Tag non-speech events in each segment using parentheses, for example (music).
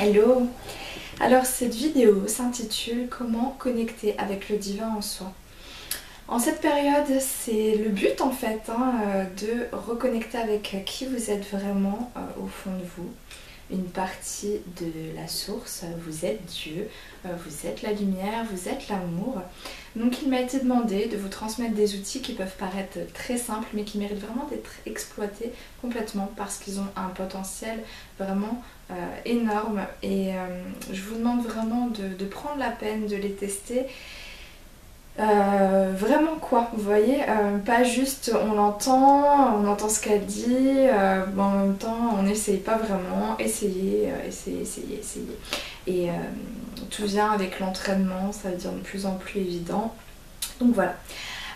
Hello Alors cette vidéo s'intitule Comment connecter avec le divin en soi. En cette période, c'est le but en fait hein, euh, de reconnecter avec qui vous êtes vraiment euh, au fond de vous, une partie de la source. Vous êtes Dieu, euh, vous êtes la lumière, vous êtes l'amour. Donc il m'a été demandé de vous transmettre des outils qui peuvent paraître très simples mais qui méritent vraiment d'être exploités complètement parce qu'ils ont un potentiel vraiment euh, énorme et euh, je vous demande vraiment de, prendre la peine de les tester. Vraiment quoi, vous voyez, pas juste on l'entend, on entend ce qu'elle dit, en même temps on n'essaye pas vraiment, essayez, essayez, essayez, essayez. Et tout vient avec l'entraînement, ça devient de plus en plus évident. Donc voilà.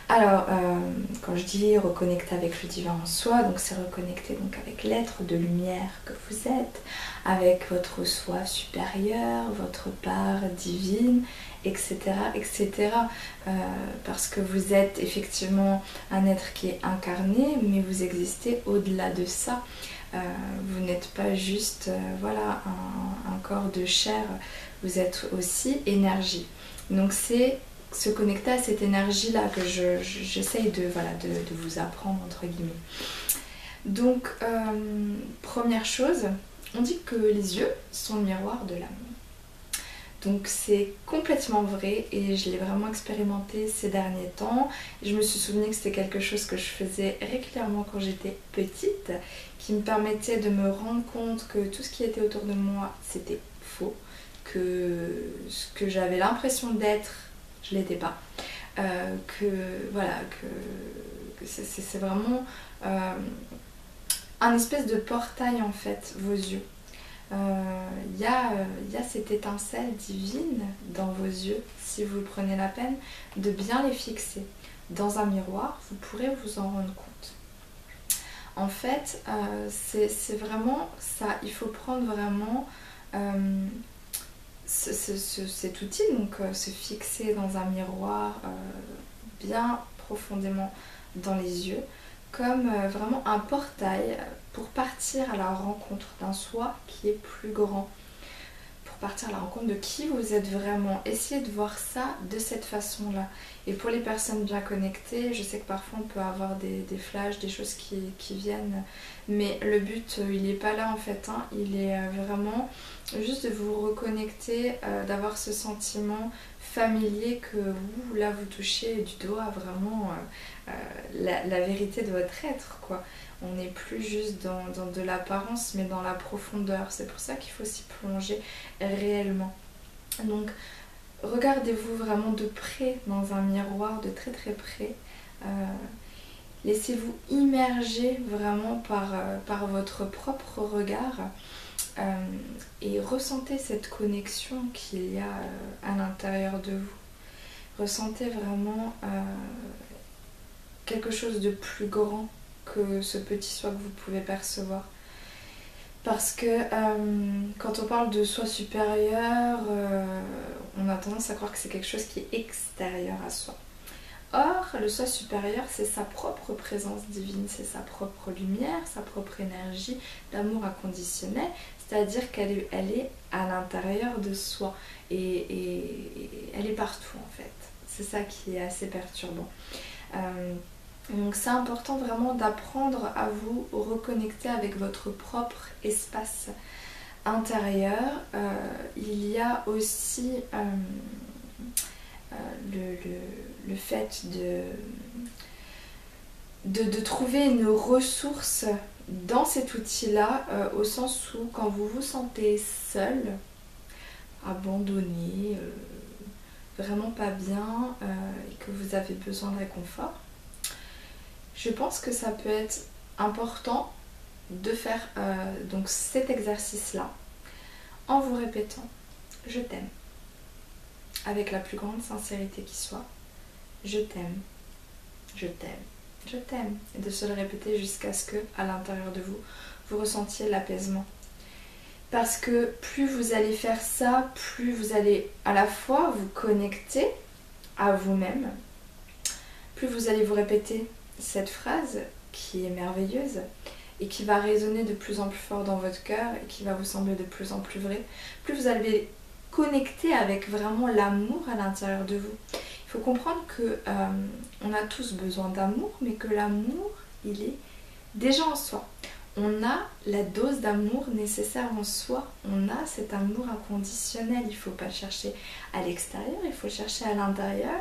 Alors, euh, quand je dis reconnecter avec le divin en soi, donc c'est reconnecter donc avec l'être de lumière que vous êtes, avec votre soi supérieur, votre part divine, etc. etc. Euh, parce que vous êtes effectivement un être qui est incarné, mais vous existez au-delà de ça. Euh, vous n'êtes pas juste voilà, un, corps de chair, vous êtes aussi énergie. Donc c'est se connecter à cette énergie-là que j'essaye de, voilà, de, vous apprendre, entre guillemets. Donc, euh, première chose, on dit que les yeux sont le miroir de l'amour. Donc c'est complètement vrai et je l'ai vraiment expérimenté ces derniers temps. Je me suis souvenu que c'était quelque chose que je faisais régulièrement quand j'étais petite, qui me permettait de me rendre compte que tout ce qui était autour de moi, c'était faux, que ce que j'avais l'impression d'être je l'étais pas. Euh, que voilà, que, c'est vraiment euh, un espèce de portail en fait, vos yeux. Il euh, y, y, a cette étincelle divine dans vos yeux, si vous prenez la peine de bien les fixer. Dans un miroir, vous pourrez vous en rendre compte. En fait, c'est vraiment ça, il faut prendre vraiment cet outil, donc euh, se fixer dans un miroir euh, bien profondément dans les yeux, comme euh, vraiment un portail pour partir à la rencontre d'un soi qui est plus grand, partir à la rencontre de qui vous êtes vraiment. Essayez de voir ça de cette façon-là. Et pour les personnes bien connectées, je sais que parfois on peut avoir des, flashs, des choses qui, viennent, mais le but, il n'est pas là en fait, hein. il est vraiment juste de vous reconnecter, euh, d'avoir ce sentiment familier que vous, là, vous touchez du doigt vraiment euh, euh, la, vérité de votre être, quoi. On n'est plus juste dans, de l'apparence, mais dans la profondeur. C'est pour ça qu'il faut s'y plonger réellement. Donc, regardez-vous vraiment de près dans un miroir, de très très près. Laissez-vous immerger vraiment par, par votre propre regard. Euh, et ressentez cette connexion qu'il y a euh, à l'intérieur de vous. Ressentez vraiment euh, quelque chose de plus grand que ce petit soi que vous pouvez percevoir. Parce que quand on parle de soi supérieur, on a tendance à croire que c'est quelque chose qui est extérieur à soi. Or, le soi supérieur, c'est sa propre présence divine, c'est sa propre lumière, sa propre énergie d'amour inconditionnel, c'est-à-dire qu'elle est, elle est à l'intérieur de soi et, elle est partout en fait. C'est ça qui est assez perturbant. Euh, donc c'est important vraiment d'apprendre à vous reconnecter avec votre propre espace intérieur. Euh, il y a aussi euh, le, fait de, de, de, trouver une ressource dans cet outil-là, euh, au sens où quand vous vous sentez seul, abandonné, euh, vraiment pas bien euh, et que vous avez besoin de réconfort, je pense que ça peut être important de faire donc cet exercice-là en vous répétant je t'aime avec la plus grande sincérité qui soit. Je t'aime, je t'aime, je t'aime. Et de se le répéter jusqu'à ce que, à l'intérieur de vous, vous ressentiez l'apaisement. Parce que plus vous allez faire ça, plus vous allez à la fois vous connecter à vous-même, plus vous allez vous répéter cette phrase qui est merveilleuse. et qui va résonner de plus en plus fort dans votre cœur et qui va vous sembler de plus en plus vrai, plus vous allez connecter avec vraiment l'amour à l'intérieur de vous. Il faut comprendre que euh, on a tous besoin d'amour, mais que l'amour, il est déjà en soi. On a la dose d'amour nécessaire en soi. On a cet amour inconditionnel. Il ne faut pas chercher à l'extérieur, il faut chercher à l'intérieur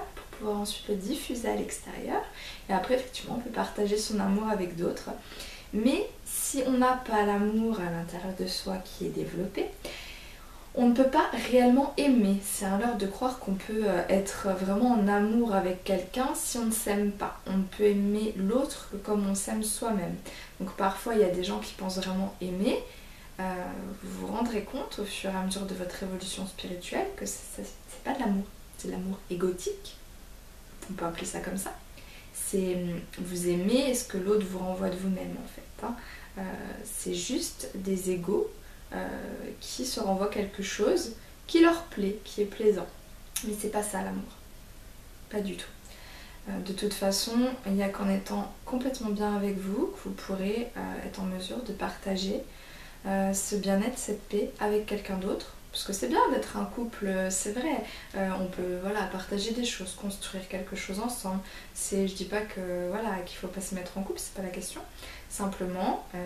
ensuite le diffuser à l'extérieur. Et après, effectivement, on peut partager son amour avec d'autres. Mais si on n'a pas l'amour à l'intérieur de soi qui est développé, on ne peut pas réellement aimer. C'est un leurre de croire qu'on peut euh, être vraiment en amour avec quelqu'un si on ne s'aime pas. On ne peut aimer l'autre que comme on s'aime soi-même. Donc parfois il y a des gens qui pensent vraiment aimer. Euh, vous vous rendrez compte au fur et à mesure de votre évolution spirituelle que c'est pas de l'amour, c'est de l'amour égotique. On peut appeler ça comme ça. C'est hum, vous aimez ce que l'autre vous renvoie de vous-même en fait. Hein. Euh, c'est juste des égaux euh, qui se renvoient quelque chose qui leur plaît, qui est plaisant. Mais c'est pas ça l'amour. Pas du tout. Euh, de toute façon, il n'y a qu'en étant complètement bien avec vous que vous pourrez euh, être en mesure de partager ce bien-être, cette paix avec quelqu'un d'autre. Parce que c'est bien d'être un couple, c'est vrai. on peut voilà, partager des choses, construire quelque chose ensemble. C'est, je dis pas que voilà qu'il faut pas se mettre en couple, c'est pas la question. Simplement, euh,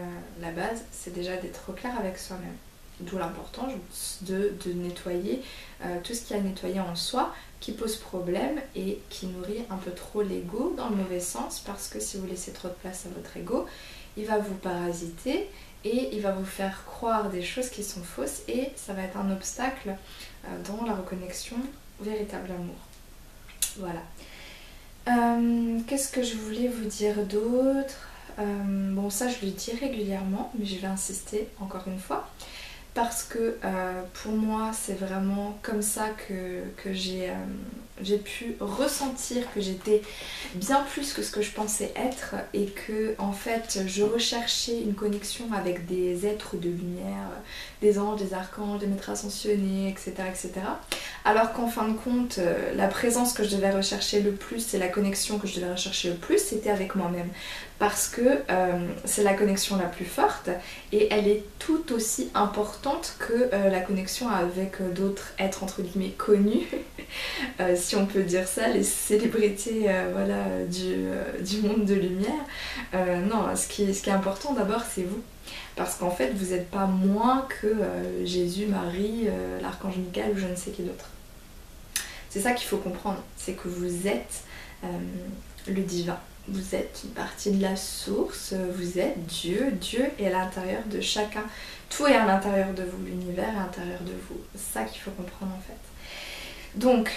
la base, c'est déjà d'être clair avec soi-même. D'où l'importance de, nettoyer euh, tout ce qui a nettoyé en soi, qui pose problème et qui nourrit un peu trop l'ego dans le mauvais sens, parce que si vous laissez trop de place à votre ego, il va vous parasiter et il va vous faire croire des choses qui sont fausses et ça va être un obstacle euh, dans la reconnexion véritable amour. Voilà. Qu'est-ce que je voulais vous dire d'autre? Euh, bon, ça, je le dis régulièrement, mais je vais insister encore une fois. Parce que euh, pour moi, c'est vraiment comme ça que, j'ai j'ai pu ressentir que j'étais bien plus que ce que je pensais être et que en fait je recherchais une connexion avec des êtres de lumière, des anges, des archanges, des maîtres ascensionnés, etc. etc. Alors qu'en fin de compte, euh, la présence que je devais rechercher le plus et la connexion que je devais rechercher le plus, c'était avec moi-même. Parce que euh, c'est la connexion la plus forte et elle est tout aussi importante que euh, la connexion avec d'autres êtres entre guillemets connus. (laughs) si on peut dire ça, les célébrités euh, voilà, du, euh, monde de lumière. Euh, non, ce qui, est important d'abord, c'est vous. Parce qu'en fait, vous n'êtes pas moins que Jésus, Marie, l'archange Michael ou je ne sais qui d'autre. C'est ça qu'il faut comprendre, c'est que vous êtes le divin. Vous êtes une partie de la source, vous êtes Dieu, Dieu est à l'intérieur de chacun. Tout est à l'intérieur de vous, l'univers est à l'intérieur de vous. C'est ça qu'il faut comprendre en fait. Donc,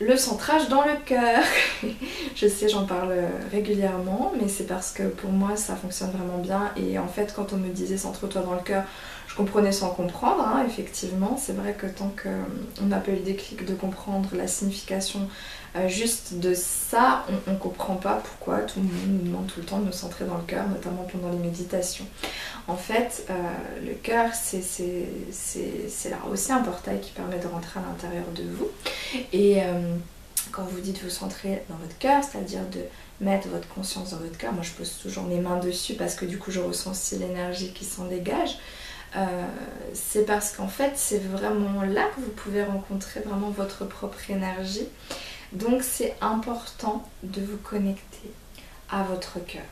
le centrage dans le cœur. (laughs) je sais, j'en parle régulièrement, mais c'est parce que pour moi ça fonctionne vraiment bien. Et en fait, quand on me disait centre-toi dans le cœur, je comprenais sans comprendre, hein, effectivement. C'est vrai que tant qu'on n'a pas eu le déclic de comprendre la signification euh, juste de ça, on ne comprend pas pourquoi tout le monde nous demande tout le temps de nous centrer dans le cœur, notamment pendant les méditations. En fait, euh, le cœur, c'est là aussi un portail qui permet de rentrer à l'intérieur de vous. Et euh, quand vous dites vous centrer dans votre cœur, c'est-à-dire de mettre votre conscience dans votre cœur, moi je pose toujours mes mains dessus parce que du coup je ressens aussi l'énergie qui s'en dégage. C'est parce qu'en fait c'est vraiment là que vous pouvez rencontrer vraiment votre propre énergie donc c'est important de vous connecter à votre cœur.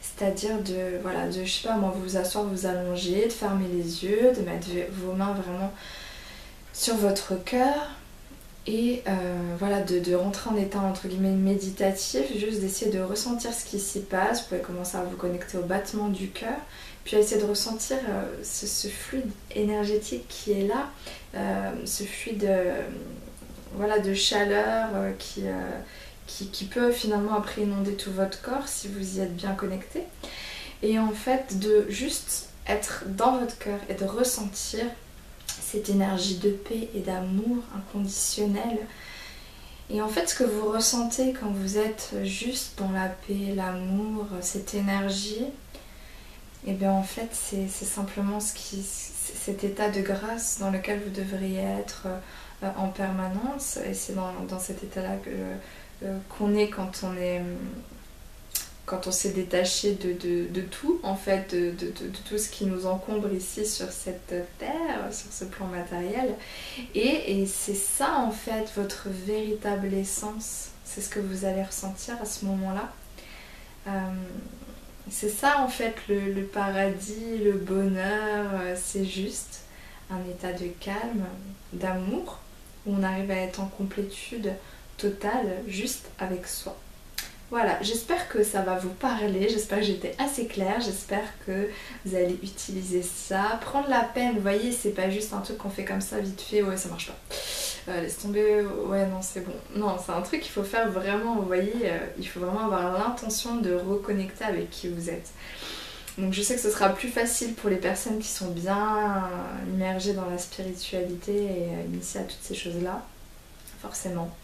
C'est-à-dire de, voilà, de, je sais pas moi, vous asseoir, vous allonger, de fermer les yeux, de mettre vos mains vraiment sur votre cœur et euh, voilà, de, rentrer en état entre guillemets méditatif, juste d'essayer de ressentir ce qui s'y passe. Vous pouvez commencer à vous connecter au battement du cœur, puis essayer de ressentir euh, ce, fluide énergétique qui est là, euh, ce fluide voilà, de chaleur qui, qui, peut finalement après inonder tout votre corps si vous y êtes bien connecté. Et en fait, de juste être dans votre cœur et de ressentir cette énergie de paix et d'amour inconditionnel. Et en fait, ce que vous ressentez quand vous êtes juste dans la paix, l'amour, cette énergie, et eh bien en fait, c'est simplement ce qui, cet état de grâce dans lequel vous devriez être euh, en permanence. Et c'est dans, cet état-là euh, qu'on est quand on est quand on s'est détaché de, tout, en fait, de, tout ce qui nous encombre ici sur cette terre, sur ce plan matériel. Et, c'est ça, en fait, votre véritable essence. C'est ce que vous allez ressentir à ce moment-là. Euh, c'est ça, en fait, le, paradis, le bonheur, euh, c'est juste un état de calme, d'amour, où on arrive à être en complétude totale, juste avec soi. Voilà, j'espère que ça va vous parler, j'espère que j'étais assez claire, j'espère que vous allez utiliser ça. Prendre la peine, vous voyez, c'est pas juste un truc qu'on fait comme ça vite fait, ouais ça marche pas. Euh, laisse tomber, ouais non c'est bon. Non, c'est un truc qu'il faut faire vraiment, vous voyez, euh, il faut vraiment avoir l'intention de reconnecter avec qui vous êtes. Donc je sais que ce sera plus facile pour les personnes qui sont bien immergées dans la spiritualité et initiées à toutes ces choses-là, forcément.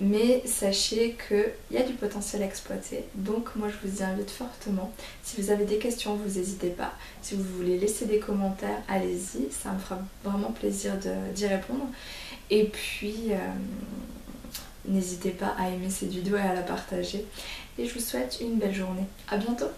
Mais sachez qu'il y a du potentiel à exploiter. Donc moi je vous y invite fortement. Si vous avez des questions, vous n'hésitez pas. Si vous voulez laisser des commentaires, allez-y. Ça me fera vraiment plaisir d'y répondre. Et puis euh, n'hésitez pas à aimer cette vidéo et à la partager. Et je vous souhaite une belle journée. A bientôt